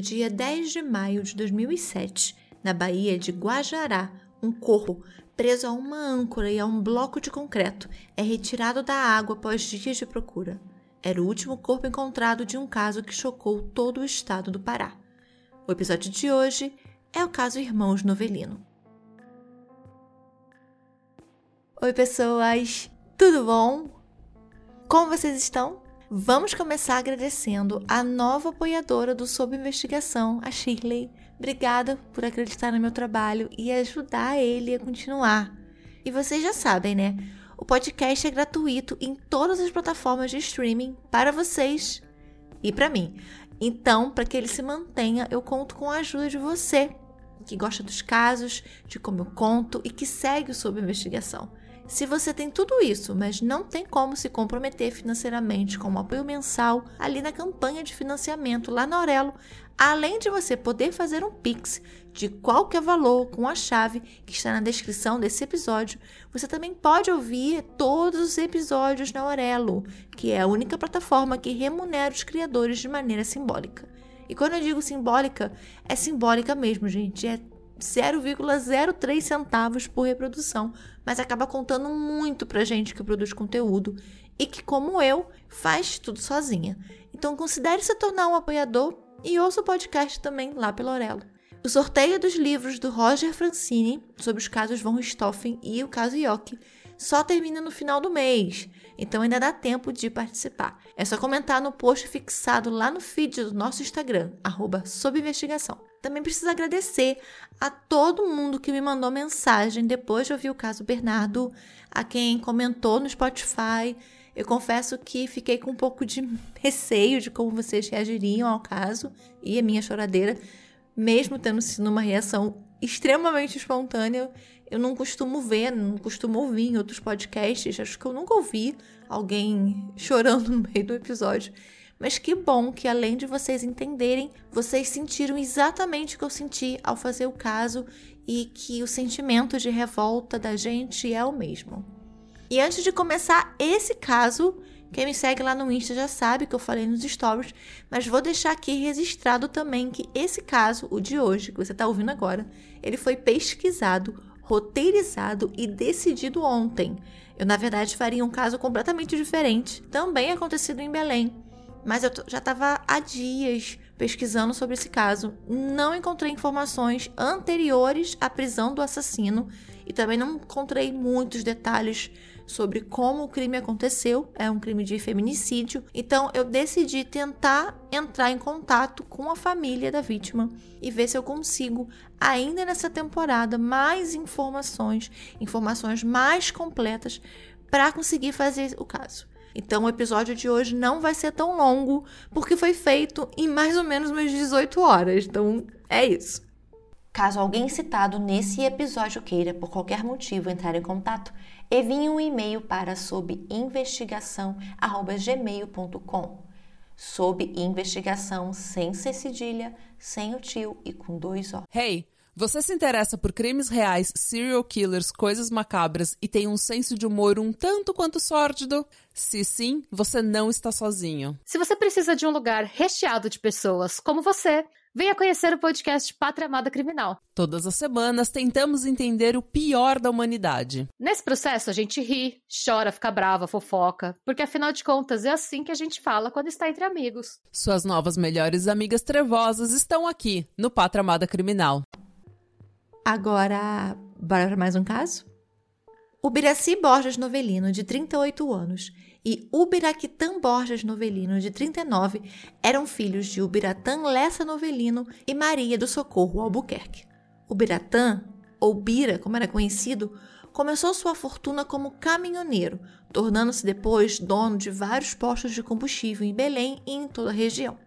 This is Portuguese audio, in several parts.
dia 10 de maio de 2007, na Baía de Guajará, um corpo preso a uma âncora e a um bloco de concreto é retirado da água após dias de procura. Era o último corpo encontrado de um caso que chocou todo o estado do Pará. O episódio de hoje é o caso Irmãos Novelino. Oi, pessoas! Tudo bom? Como vocês estão? Vamos começar agradecendo a nova apoiadora do Sob Investigação, a Shirley. Obrigada por acreditar no meu trabalho e ajudar ele a continuar. E vocês já sabem, né? O podcast é gratuito em todas as plataformas de streaming para vocês e para mim. Então, para que ele se mantenha, eu conto com a ajuda de você, que gosta dos casos, de como eu conto e que segue o sob investigação. Se você tem tudo isso, mas não tem como se comprometer financeiramente com um apoio mensal ali na campanha de financiamento lá na Aurelo, além de você poder fazer um Pix de qualquer valor com a chave que está na descrição desse episódio, você também pode ouvir todos os episódios na Aurelo, que é a única plataforma que remunera os criadores de maneira simbólica. E quando eu digo simbólica, é simbólica mesmo, gente. É 0,03 centavos por reprodução, mas acaba contando muito pra gente que produz conteúdo e que, como eu, faz tudo sozinha. Então considere se tornar um apoiador e ouça o podcast também lá pelo Aurelo. O sorteio dos livros do Roger Francini sobre os casos von Richthofen e o caso Yoki só termina no final do mês, então ainda dá tempo de participar. É só comentar no post fixado lá no feed do nosso Instagram, arroba Também preciso agradecer a todo mundo que me mandou mensagem depois de ouvir o caso Bernardo, a quem comentou no Spotify. Eu confesso que fiquei com um pouco de receio de como vocês reagiriam ao caso e a minha choradeira, mesmo tendo sido uma reação extremamente espontânea. Eu não costumo ver, não costumo ouvir em outros podcasts. Acho que eu nunca ouvi alguém chorando no meio do episódio. Mas que bom que além de vocês entenderem, vocês sentiram exatamente o que eu senti ao fazer o caso e que o sentimento de revolta da gente é o mesmo. E antes de começar esse caso, quem me segue lá no Insta já sabe que eu falei nos stories, mas vou deixar aqui registrado também que esse caso, o de hoje, que você está ouvindo agora, ele foi pesquisado, roteirizado e decidido ontem. Eu, na verdade, faria um caso completamente diferente, também acontecido em Belém. Mas eu já estava há dias pesquisando sobre esse caso, não encontrei informações anteriores à prisão do assassino e também não encontrei muitos detalhes sobre como o crime aconteceu, é um crime de feminicídio. Então eu decidi tentar entrar em contato com a família da vítima e ver se eu consigo, ainda nessa temporada, mais informações, informações mais completas para conseguir fazer o caso. Então o episódio de hoje não vai ser tão longo, porque foi feito em mais ou menos umas 18 horas. Então é isso. Caso alguém citado nesse episódio queira, por qualquer motivo, entrar em contato, envie um e-mail para sob investigação@gmail.com. Sob investigação sem ser cedilha, sem o tio e com dois O. Hey, você se interessa por crimes reais, serial killers, coisas macabras e tem um senso de humor um tanto quanto sórdido? Se sim, você não está sozinho. Se você precisa de um lugar recheado de pessoas como você, Venha conhecer o podcast Pátria Amada Criminal. Todas as semanas tentamos entender o pior da humanidade. Nesse processo a gente ri, chora, fica brava, fofoca, porque afinal de contas é assim que a gente fala quando está entre amigos. Suas novas melhores amigas trevosas estão aqui no Pátria Amada Criminal. Agora, bora para mais um caso? O Biraci Borges Novelino, de 38 anos, e Ubiraquitan Borges Novelino, de 39, eram filhos de Ubiratã Lessa Novelino e Maria do Socorro Albuquerque. Ubiratã, ou Bira, como era conhecido, começou sua fortuna como caminhoneiro, tornando-se depois dono de vários postos de combustível em Belém e em toda a região.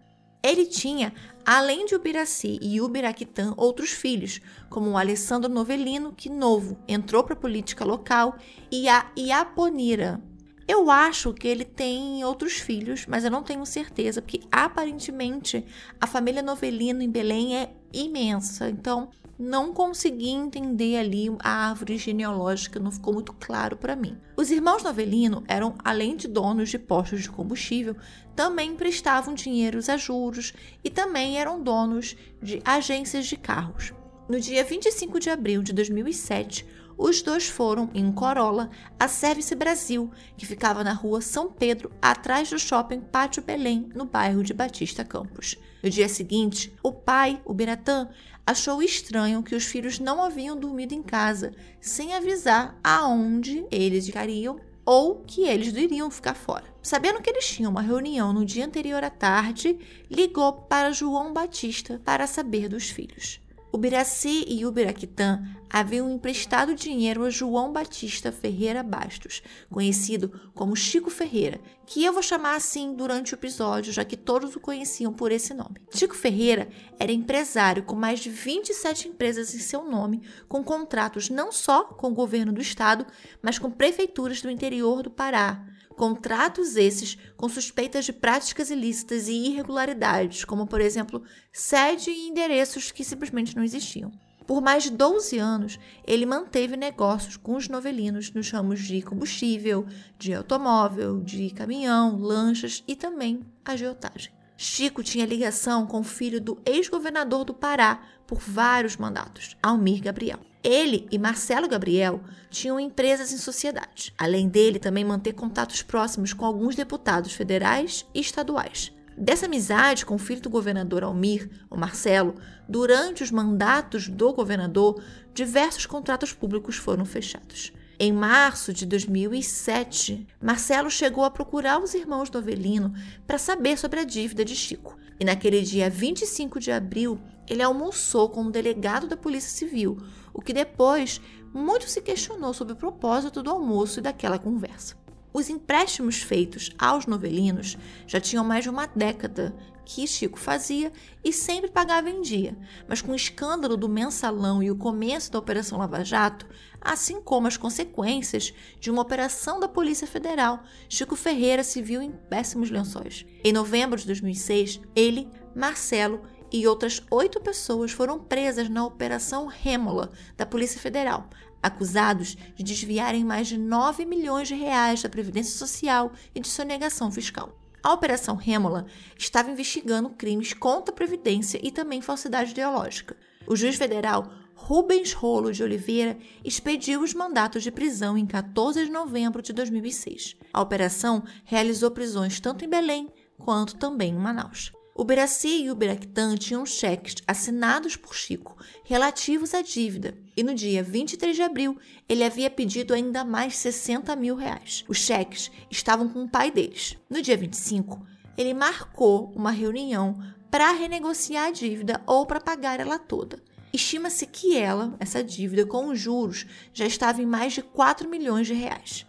Ele tinha, além de Ubiraci e Ubiraquitã, outros filhos, como o Alessandro Novelino, que novo entrou para a política local, e a Iaponira, Eu acho que ele tem outros filhos, mas eu não tenho certeza, porque aparentemente a família Novelino em Belém é imensa. Então, não consegui entender ali a árvore genealógica, não ficou muito claro para mim. Os irmãos Novelino eram, além de donos de postos de combustível, também emprestavam dinheiros a juros e também eram donos de agências de carros. No dia 25 de abril de 2007, os dois foram, em um Corolla, a Service Brasil, que ficava na rua São Pedro, atrás do shopping Pátio Belém, no bairro de Batista Campos. No dia seguinte, o pai, o Biratã, achou estranho que os filhos não haviam dormido em casa, sem avisar aonde eles ficariam ou que eles iriam ficar fora. Sabendo que eles tinham uma reunião no dia anterior à tarde, ligou para João Batista para saber dos filhos. O Biraci e o Biraquitã haviam emprestado dinheiro a João Batista Ferreira Bastos, conhecido como Chico Ferreira, que eu vou chamar assim durante o episódio, já que todos o conheciam por esse nome. Chico Ferreira era empresário com mais de 27 empresas em seu nome, com contratos não só com o governo do estado, mas com prefeituras do interior do Pará, Contratos esses com suspeitas de práticas ilícitas e irregularidades, como, por exemplo, sede e endereços que simplesmente não existiam. Por mais de 12 anos, ele manteve negócios com os novelinos nos ramos de combustível, de automóvel, de caminhão, lanchas e também agiotagem. Chico tinha ligação com o filho do ex-governador do Pará por vários mandatos, Almir Gabriel. Ele e Marcelo Gabriel tinham empresas em sociedade. Além dele, também manter contatos próximos com alguns deputados federais e estaduais. Dessa amizade com o filho do governador Almir, o Marcelo, durante os mandatos do governador, diversos contratos públicos foram fechados. Em março de 2007, Marcelo chegou a procurar os irmãos do Avelino para saber sobre a dívida de Chico. E naquele dia 25 de abril, ele almoçou com um delegado da Polícia Civil, o que depois muito se questionou sobre o propósito do almoço e daquela conversa. Os empréstimos feitos aos novelinos já tinham mais de uma década que Chico fazia e sempre pagava em dia, mas com o escândalo do mensalão e o começo da Operação Lava Jato, assim como as consequências de uma operação da Polícia Federal, Chico Ferreira se viu em péssimos lençóis. Em novembro de 2006, ele, Marcelo e outras oito pessoas foram presas na Operação Rêmola da Polícia Federal, acusados de desviarem mais de 9 milhões de reais da Previdência Social e de sonegação fiscal. A Operação Rêmola estava investigando crimes contra a Previdência e também falsidade ideológica. O juiz federal Rubens Rolo de Oliveira expediu os mandatos de prisão em 14 de novembro de 2006. A operação realizou prisões tanto em Belém quanto também em Manaus. O Beraci e o Beractan tinham cheques assinados por Chico relativos à dívida e no dia 23 de abril ele havia pedido ainda mais 60 mil reais. Os cheques estavam com o pai deles. No dia 25, ele marcou uma reunião para renegociar a dívida ou para pagar ela toda. Estima-se que ela, essa dívida com os juros, já estava em mais de 4 milhões de reais.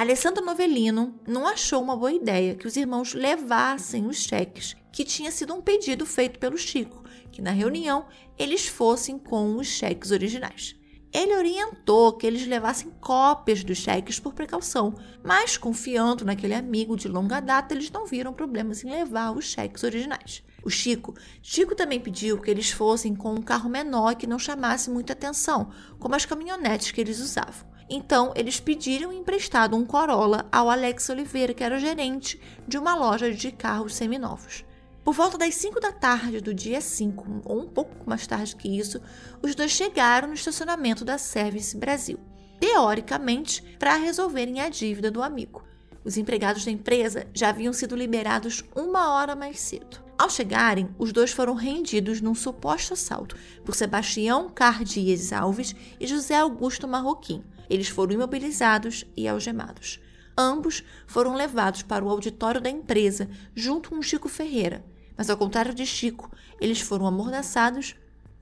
Alessandro Novelino não achou uma boa ideia que os irmãos levassem os cheques que tinha sido um pedido feito pelo Chico, que na reunião eles fossem com os cheques originais. Ele orientou que eles levassem cópias dos cheques por precaução, mas confiando naquele amigo de longa data, eles não viram problemas em levar os cheques originais. O Chico, Chico também pediu que eles fossem com um carro menor que não chamasse muita atenção, como as caminhonetes que eles usavam. Então, eles pediram emprestado um Corolla ao Alex Oliveira, que era o gerente de uma loja de carros seminovos. Por volta das 5 da tarde do dia 5, ou um pouco mais tarde que isso, os dois chegaram no estacionamento da Service Brasil, teoricamente para resolverem a dívida do amigo. Os empregados da empresa já haviam sido liberados uma hora mais cedo. Ao chegarem, os dois foram rendidos num suposto assalto por Sebastião Cardias Alves e José Augusto Marroquim. Eles foram imobilizados e algemados. Ambos foram levados para o auditório da empresa junto com Chico Ferreira, mas ao contrário de Chico, eles foram amordaçados,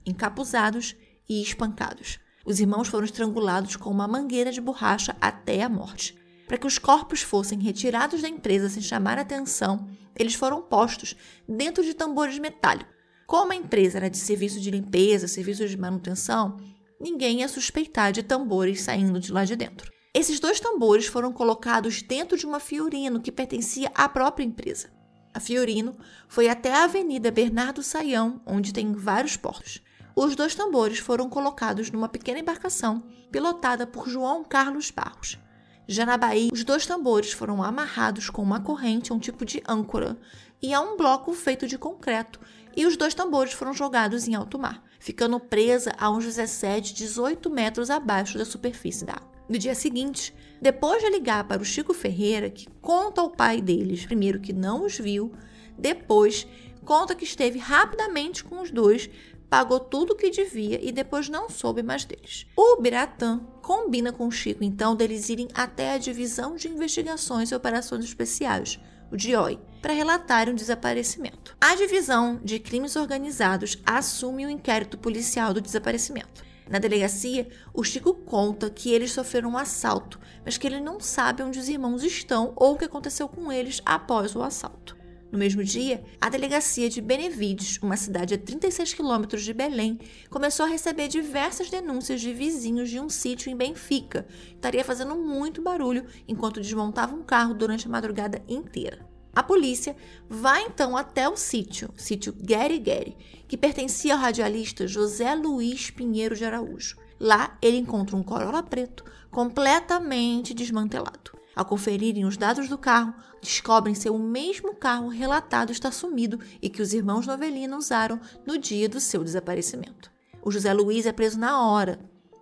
encapuzados e espancados. Os irmãos foram estrangulados com uma mangueira de borracha até a morte. Para que os corpos fossem retirados da empresa sem chamar atenção, eles foram postos dentro de tambores metálicos. Como a empresa era de serviço de limpeza, serviço de manutenção, ninguém ia suspeitar de tambores saindo de lá de dentro. Esses dois tambores foram colocados dentro de uma Fiorino que pertencia à própria empresa. A Fiorino foi até a Avenida Bernardo Saião, onde tem vários portos. Os dois tambores foram colocados numa pequena embarcação pilotada por João Carlos Barros. Já na Bahia, os dois tambores foram amarrados com uma corrente um tipo de âncora e a um bloco feito de concreto, e os dois tambores foram jogados em alto mar, ficando presa a uns 17, 18 metros abaixo da superfície da água. No dia seguinte, depois de ligar para o Chico Ferreira, que conta ao pai deles, primeiro que não os viu, depois conta que esteve rapidamente com os dois, pagou tudo o que devia e depois não soube mais deles. O Biratã combina com o Chico, então, deles irem até a Divisão de Investigações e Operações Especiais, o DIOI, para relatar um desaparecimento. A Divisão de Crimes Organizados assume o inquérito policial do desaparecimento. Na delegacia, o Chico conta que eles sofreram um assalto, mas que ele não sabe onde os irmãos estão ou o que aconteceu com eles após o assalto. No mesmo dia, a delegacia de Benevides, uma cidade a 36 quilômetros de Belém, começou a receber diversas denúncias de vizinhos de um sítio em Benfica, que estaria fazendo muito barulho enquanto desmontava um carro durante a madrugada inteira. A polícia vai então até o sítio, sítio Gary Gary, que pertencia ao radialista José Luiz Pinheiro de Araújo. Lá ele encontra um Corolla preto completamente desmantelado. Ao conferirem os dados do carro, descobrem ser o mesmo carro relatado está sumido e que os irmãos Novelina usaram no dia do seu desaparecimento. O José Luiz é preso na hora.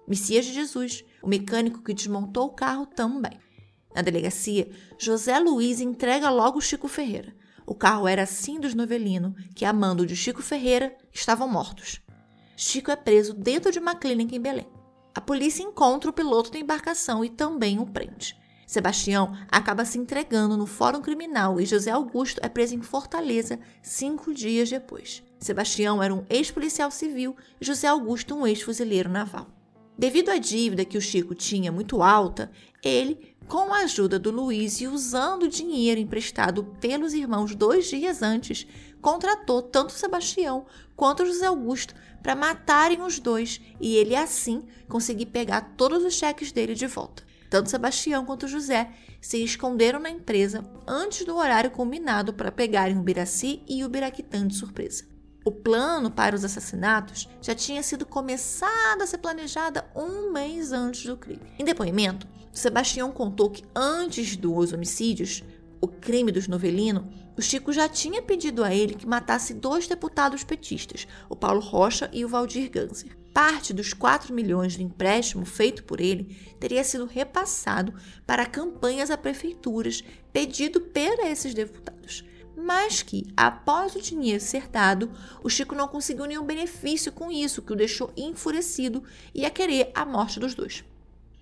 Messias de Jesus, o mecânico que desmontou o carro, também. Na delegacia, José Luiz entrega logo Chico Ferreira. O carro era assim dos Novelino, que, a mando de Chico Ferreira, estavam mortos. Chico é preso dentro de uma clínica em Belém. A polícia encontra o piloto da embarcação e também o prende. Sebastião acaba se entregando no Fórum Criminal e José Augusto é preso em Fortaleza cinco dias depois. Sebastião era um ex-policial civil e José Augusto um ex-fuzileiro naval. Devido à dívida que o Chico tinha muito alta, ele com a ajuda do Luiz e usando o dinheiro emprestado pelos irmãos dois dias antes, contratou tanto Sebastião quanto José Augusto para matarem os dois e ele assim conseguir pegar todos os cheques dele de volta. Tanto Sebastião quanto José se esconderam na empresa antes do horário combinado para pegarem o Biraci e o Biraquitã de surpresa. O plano para os assassinatos já tinha sido começado a ser planejado um mês antes do crime. Em depoimento, Sebastião contou que antes dos homicídios, o crime dos Novelino, o Chico já tinha pedido a ele que matasse dois deputados petistas, o Paulo Rocha e o Valdir Ganser. Parte dos 4 milhões de empréstimo feito por ele teria sido repassado para campanhas a prefeituras pedido por esses deputados. Mas que, após o dinheiro ser dado, o Chico não conseguiu nenhum benefício com isso, que o deixou enfurecido e a querer a morte dos dois.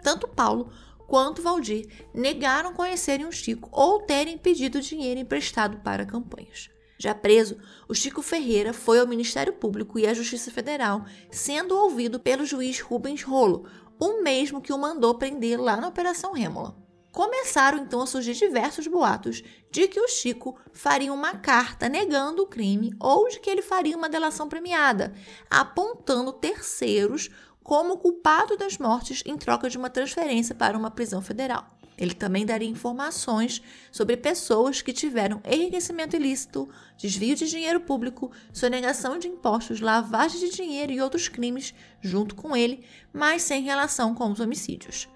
Tanto Paulo quanto Valdir negaram conhecerem o Chico ou terem pedido dinheiro emprestado para campanhas. Já preso, o Chico Ferreira foi ao Ministério Público e à Justiça Federal, sendo ouvido pelo juiz Rubens Rolo, o mesmo que o mandou prender lá na Operação Rêmola. Começaram então a surgir diversos boatos de que o Chico faria uma carta negando o crime ou de que ele faria uma delação premiada, apontando terceiros como culpado das mortes em troca de uma transferência para uma prisão federal. Ele também daria informações sobre pessoas que tiveram enriquecimento ilícito, desvio de dinheiro público, sonegação de impostos, lavagem de dinheiro e outros crimes junto com ele, mas sem relação com os homicídios.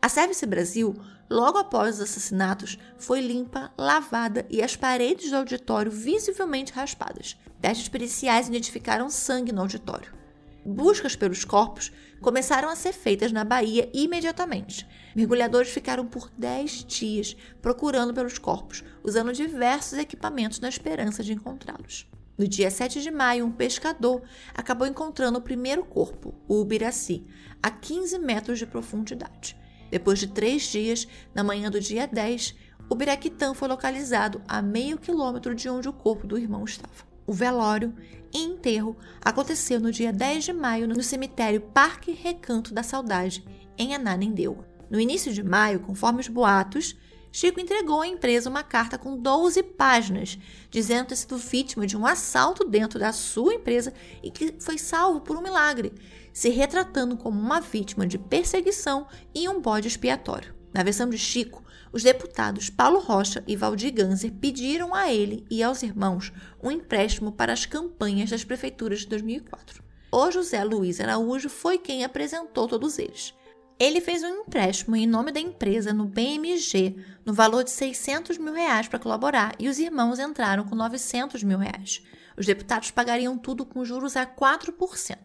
A Service Brasil, logo após os assassinatos, foi limpa, lavada e as paredes do auditório visivelmente raspadas. Testes periciais identificaram sangue no auditório. Buscas pelos corpos começaram a ser feitas na Bahia imediatamente. Mergulhadores ficaram por 10 dias procurando pelos corpos, usando diversos equipamentos na esperança de encontrá-los. No dia 7 de maio, um pescador acabou encontrando o primeiro corpo, o Ubiraci, a 15 metros de profundidade. Depois de três dias, na manhã do dia 10, o Biraquitã foi localizado a meio quilômetro de onde o corpo do irmão estava. O velório e enterro aconteceu no dia 10 de maio no cemitério Parque Recanto da Saudade, em Ananindeua. No início de maio, conforme os boatos, Chico entregou à empresa uma carta com 12 páginas, dizendo ter sido vítima de um assalto dentro da sua empresa e que foi salvo por um milagre, se retratando como uma vítima de perseguição e um bode expiatório. Na versão de Chico, os deputados Paulo Rocha e Valdir Ganser pediram a ele e aos irmãos um empréstimo para as campanhas das prefeituras de 2004. O José Luiz Araújo foi quem apresentou todos eles. Ele fez um empréstimo em nome da empresa no BMG, no valor de 600 mil reais para colaborar, e os irmãos entraram com 900 mil reais. Os deputados pagariam tudo com juros a 4%.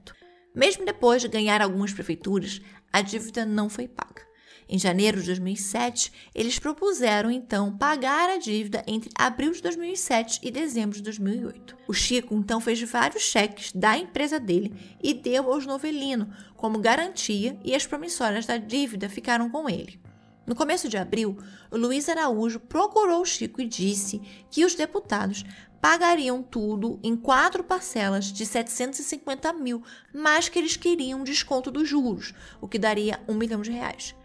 Mesmo depois de ganhar algumas prefeituras, a dívida não foi paga. Em janeiro de 2007, eles propuseram então pagar a dívida entre abril de 2007 e dezembro de 2008. O Chico então fez vários cheques da empresa dele e deu aos Novelino como garantia e as promissórias da dívida ficaram com ele. No começo de abril, Luiz Araújo procurou o Chico e disse que os deputados pagariam tudo em quatro parcelas de 750 mil, mas que eles queriam um desconto dos juros, o que daria um milhão de reais.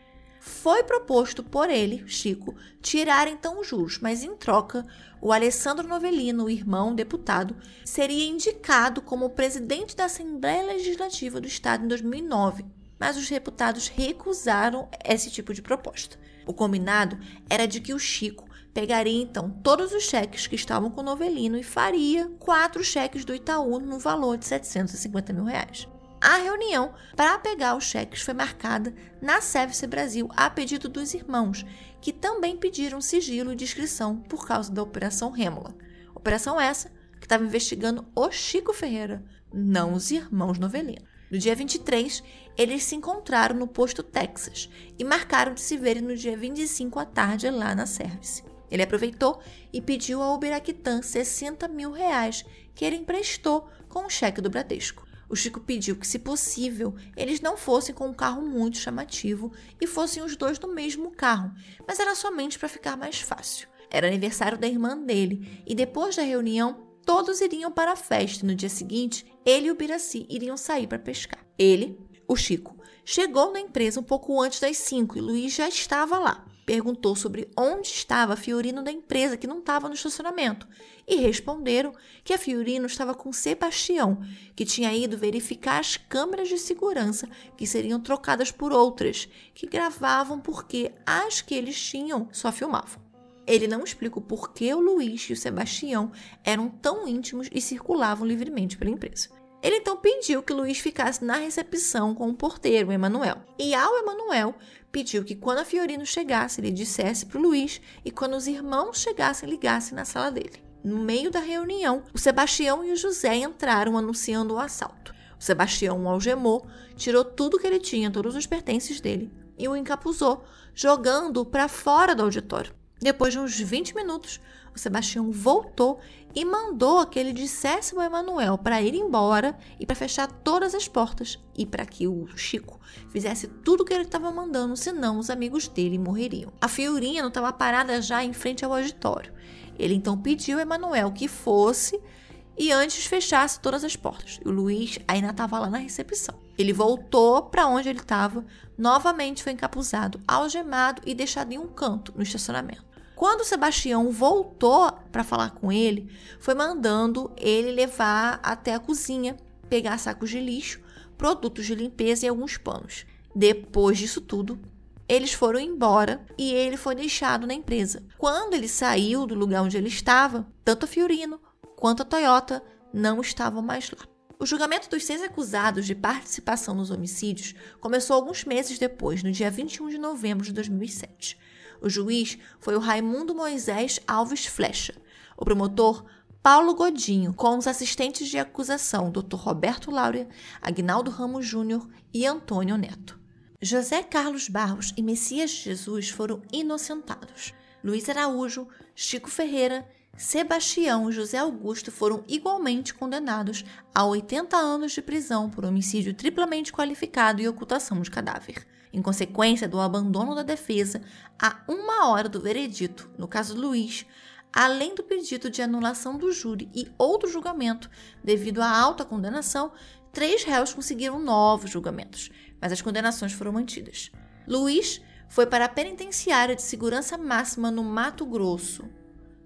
Foi proposto por ele, Chico, tirar então os juros, mas em troca, o Alessandro Novelino, o irmão deputado, seria indicado como presidente da Assembleia Legislativa do Estado em 2009, mas os deputados recusaram esse tipo de proposta. O combinado era de que o Chico pegaria então todos os cheques que estavam com o Novelino e faria quatro cheques do Itaú no valor de 750 mil reais. A reunião para pegar os cheques foi marcada na Service Brasil a pedido dos irmãos, que também pediram sigilo e discrição por causa da Operação Rêmula. Operação essa que estava investigando o Chico Ferreira, não os irmãos Novelino. No dia 23, eles se encontraram no posto Texas e marcaram de se verem no dia 25 à tarde lá na Service. Ele aproveitou e pediu ao Ubiraquitã 60 mil reais que ele emprestou com o cheque do Bradesco. O Chico pediu que, se possível, eles não fossem com um carro muito chamativo e fossem os dois no mesmo carro, mas era somente para ficar mais fácil. Era aniversário da irmã dele e depois da reunião todos iriam para a festa. No dia seguinte, ele e o Biraci iriam sair para pescar. Ele, o Chico, chegou na empresa um pouco antes das 5 e Luiz já estava lá perguntou sobre onde estava a Fiorino da empresa que não estava no estacionamento e responderam que a Fiorino estava com Sebastião, que tinha ido verificar as câmeras de segurança que seriam trocadas por outras que gravavam porque as que eles tinham só filmavam. Ele não explica o porquê o Luiz e o Sebastião eram tão íntimos e circulavam livremente pela empresa. Ele então pediu que Luiz ficasse na recepção com o porteiro, Emanuel. E ao Emanuel pediu que quando a Fiorino chegasse, ele dissesse para o Luiz e quando os irmãos chegassem, ligasse na sala dele. No meio da reunião, o Sebastião e o José entraram anunciando o assalto. O Sebastião o algemou, tirou tudo que ele tinha, todos os pertences dele, e o encapuzou, jogando-o para fora do auditório. Depois de uns 20 minutos, o Sebastião voltou e mandou que ele dissesse ao Emanuel para ir embora e para fechar todas as portas e para que o Chico fizesse tudo o que ele estava mandando, senão os amigos dele morreriam. A Fiorinha não estava parada já em frente ao auditório. Ele então pediu ao Emanuel que fosse e antes fechasse todas as portas. O Luiz ainda estava lá na recepção. Ele voltou para onde ele estava, novamente foi encapuzado, algemado e deixado em um canto no estacionamento. Quando Sebastião voltou para falar com ele, foi mandando ele levar até a cozinha, pegar sacos de lixo, produtos de limpeza e alguns panos. Depois disso tudo, eles foram embora e ele foi deixado na empresa. Quando ele saiu do lugar onde ele estava, tanto a Fiorino quanto a Toyota não estavam mais lá. O julgamento dos seis acusados de participação nos homicídios começou alguns meses depois, no dia 21 de novembro de 2007. O juiz foi o Raimundo Moisés Alves Flecha. O promotor, Paulo Godinho, com os assistentes de acusação, Dr. Roberto Laura, Agnaldo Ramos Júnior e Antônio Neto. José Carlos Barros e Messias Jesus foram inocentados. Luiz Araújo, Chico Ferreira, Sebastião e José Augusto foram igualmente condenados a 80 anos de prisão por homicídio triplamente qualificado e ocultação de cadáver em consequência do abandono da defesa, a uma hora do veredito, no caso Luiz, além do pedido de anulação do júri e outro julgamento, devido à alta condenação, três réus conseguiram novos julgamentos, mas as condenações foram mantidas. Luiz foi para a penitenciária de segurança máxima no Mato Grosso.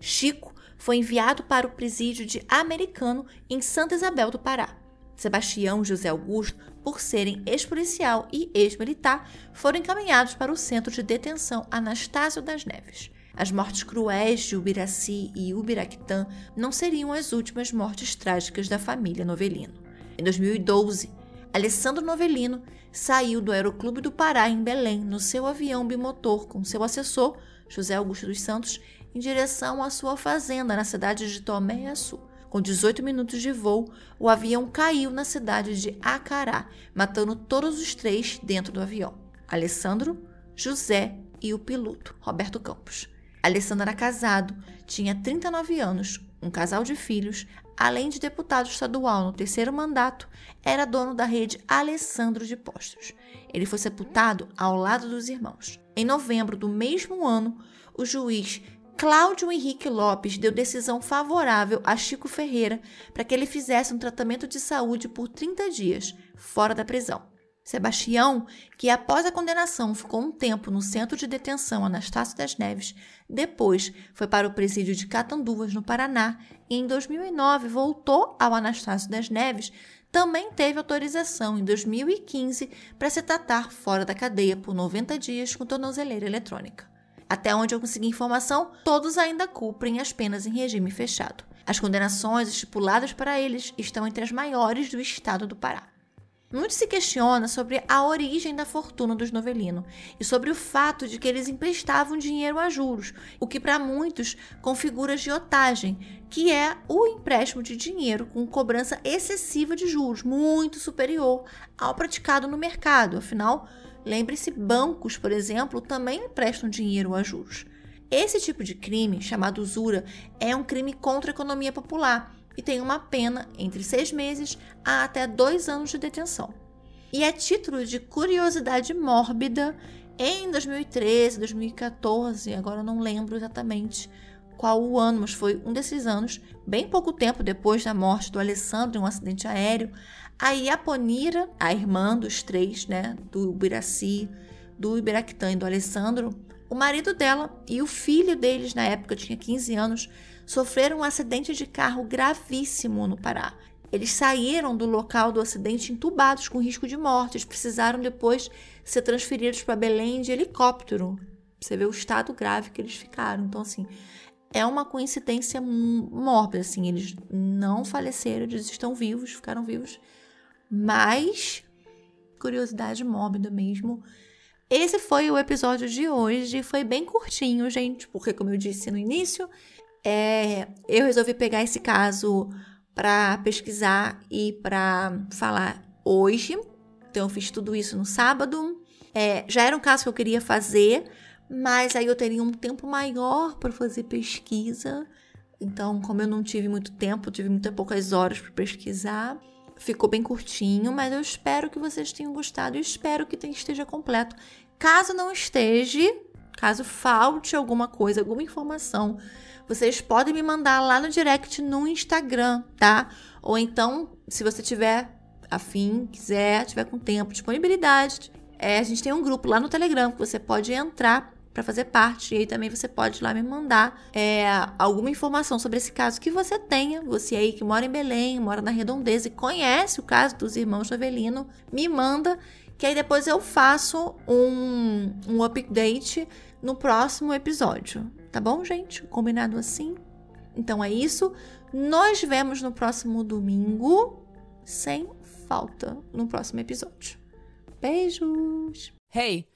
Chico foi enviado para o presídio de Americano em Santa Isabel do Pará. Sebastião José Augusto, por serem ex-policial e ex-militar, foram encaminhados para o centro de detenção Anastácio das Neves. As mortes cruéis de Ubiraci e Ubiraquitã não seriam as últimas mortes trágicas da família Novelino. Em 2012, Alessandro Novelino saiu do Aeroclube do Pará, em Belém, no seu avião bimotor com seu assessor, José Augusto dos Santos, em direção à sua fazenda na cidade de Tomé Açu. Com 18 minutos de voo, o avião caiu na cidade de Acará, matando todos os três dentro do avião: Alessandro, José e o piloto, Roberto Campos. Alessandro era casado, tinha 39 anos, um casal de filhos, além de deputado estadual no terceiro mandato, era dono da rede Alessandro de Postos. Ele foi sepultado ao lado dos irmãos. Em novembro do mesmo ano, o juiz Cláudio Henrique Lopes deu decisão favorável a Chico Ferreira para que ele fizesse um tratamento de saúde por 30 dias, fora da prisão. Sebastião, que após a condenação ficou um tempo no centro de detenção Anastácio das Neves, depois foi para o presídio de Catanduvas, no Paraná, e em 2009 voltou ao Anastácio das Neves, também teve autorização em 2015 para se tratar fora da cadeia por 90 dias com tornozeleira eletrônica. Até onde eu consegui informação, todos ainda cumprem as penas em regime fechado. As condenações estipuladas para eles estão entre as maiores do estado do Pará. Muito se questiona sobre a origem da fortuna dos Novelino e sobre o fato de que eles emprestavam dinheiro a juros, o que para muitos configura agiotagem, que é o empréstimo de dinheiro com cobrança excessiva de juros, muito superior ao praticado no mercado. Afinal, Lembre-se, bancos, por exemplo, também emprestam dinheiro a juros. Esse tipo de crime, chamado usura, é um crime contra a economia popular e tem uma pena entre seis meses a até dois anos de detenção. E a título de curiosidade mórbida, em 2013, 2014, agora não lembro exatamente qual o ano, mas foi um desses anos, bem pouco tempo depois da morte do Alessandro em um acidente aéreo, a Iaponira, a irmã dos três, né, do Ubiraci, do Ibiraquitã e do Alessandro, o marido dela e o filho deles, na época tinha 15 anos, sofreram um acidente de carro gravíssimo no Pará. Eles saíram do local do acidente entubados com risco de morte. Eles precisaram depois ser transferidos para Belém de helicóptero. Você vê o estado grave que eles ficaram. Então, assim, é uma coincidência mórbida. Assim, eles não faleceram, eles estão vivos, ficaram vivos mas curiosidade mórbida mesmo. Esse foi o episódio de hoje. Foi bem curtinho, gente, porque, como eu disse no início, é, eu resolvi pegar esse caso para pesquisar e para falar hoje. Então, eu fiz tudo isso no sábado. É, já era um caso que eu queria fazer, mas aí eu teria um tempo maior para fazer pesquisa. Então, como eu não tive muito tempo, tive muitas poucas horas para pesquisar. Ficou bem curtinho, mas eu espero que vocês tenham gostado e espero que esteja completo. Caso não esteja, caso falte alguma coisa, alguma informação, vocês podem me mandar lá no direct no Instagram, tá? Ou então, se você tiver afim, quiser, tiver com tempo, disponibilidade, é, a gente tem um grupo lá no Telegram que você pode entrar para fazer parte. E aí também você pode lá me mandar é, alguma informação sobre esse caso que você tenha. Você aí que mora em Belém, mora na Redondeza e conhece o caso dos irmãos Avelino, me manda que aí depois eu faço um, um update no próximo episódio. Tá bom, gente? Combinado assim? Então é isso. Nós vemos no próximo domingo, sem falta, no próximo episódio. Beijos! Hey!